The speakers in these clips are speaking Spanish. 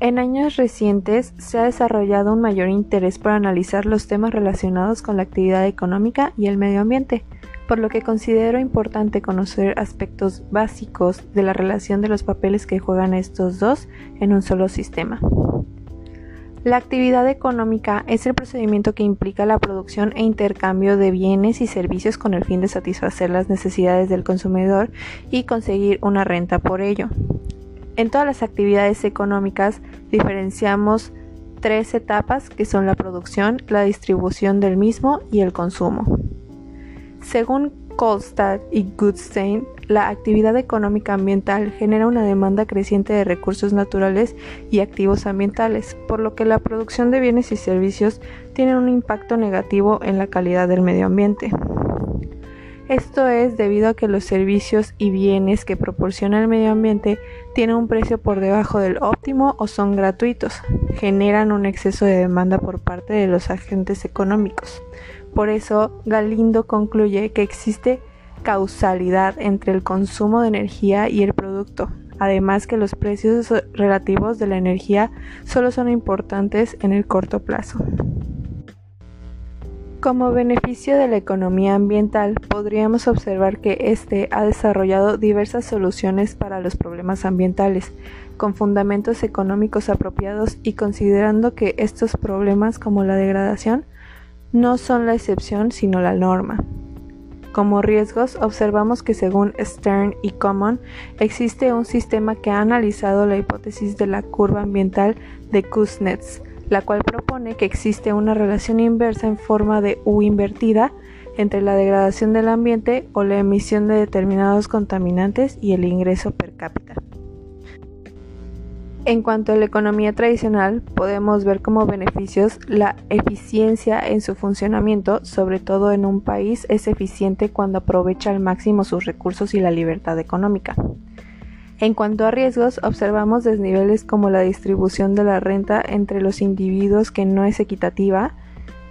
En años recientes se ha desarrollado un mayor interés por analizar los temas relacionados con la actividad económica y el medio ambiente, por lo que considero importante conocer aspectos básicos de la relación de los papeles que juegan estos dos en un solo sistema. La actividad económica es el procedimiento que implica la producción e intercambio de bienes y servicios con el fin de satisfacer las necesidades del consumidor y conseguir una renta por ello. En todas las actividades económicas diferenciamos tres etapas que son la producción, la distribución del mismo y el consumo. Según Kolstad y Goodstein, la actividad económica ambiental genera una demanda creciente de recursos naturales y activos ambientales, por lo que la producción de bienes y servicios tiene un impacto negativo en la calidad del medio ambiente. Esto es debido a que los servicios y bienes que proporciona el medio ambiente tienen un precio por debajo del óptimo o son gratuitos, generan un exceso de demanda por parte de los agentes económicos. Por eso, Galindo concluye que existe causalidad entre el consumo de energía y el producto, además que los precios relativos de la energía solo son importantes en el corto plazo. Como beneficio de la economía ambiental, podríamos observar que éste ha desarrollado diversas soluciones para los problemas ambientales, con fundamentos económicos apropiados y considerando que estos problemas como la degradación no son la excepción sino la norma. Como riesgos, observamos que según Stern y Common existe un sistema que ha analizado la hipótesis de la curva ambiental de Kuznets, la cual propone que existe una relación inversa en forma de U invertida entre la degradación del ambiente o la emisión de determinados contaminantes y el ingreso per cápita. En cuanto a la economía tradicional, podemos ver como beneficios la eficiencia en su funcionamiento, sobre todo en un país es eficiente cuando aprovecha al máximo sus recursos y la libertad económica. En cuanto a riesgos, observamos desniveles como la distribución de la renta entre los individuos que no es equitativa,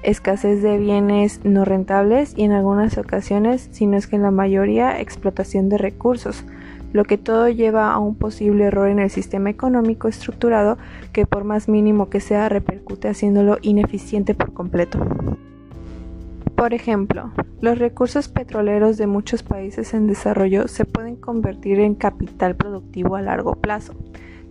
escasez de bienes no rentables y en algunas ocasiones, si no es que en la mayoría, explotación de recursos, lo que todo lleva a un posible error en el sistema económico estructurado que por más mínimo que sea repercute haciéndolo ineficiente por completo. Por ejemplo, los recursos petroleros de muchos países en desarrollo se pueden convertir en capital productivo a largo plazo,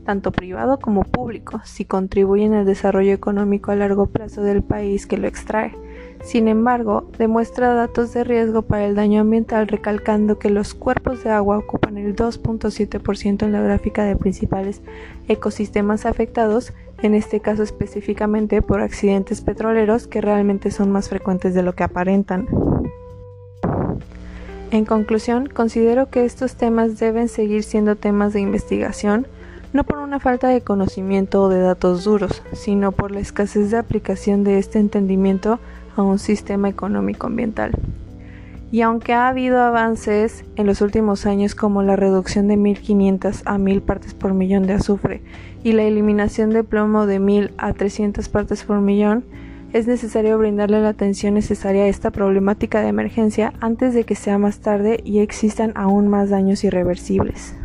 tanto privado como público, si contribuyen al desarrollo económico a largo plazo del país que lo extrae. Sin embargo, demuestra datos de riesgo para el daño ambiental recalcando que los cuerpos de agua ocupan el 2.7% en la gráfica de principales ecosistemas afectados en este caso específicamente por accidentes petroleros que realmente son más frecuentes de lo que aparentan. En conclusión, considero que estos temas deben seguir siendo temas de investigación, no por una falta de conocimiento o de datos duros, sino por la escasez de aplicación de este entendimiento a un sistema económico ambiental. Y aunque ha habido avances en los últimos años como la reducción de 1500 a 1000 partes por millón de azufre y la eliminación de plomo de 1000 a 300 partes por millón, es necesario brindarle la atención necesaria a esta problemática de emergencia antes de que sea más tarde y existan aún más daños irreversibles.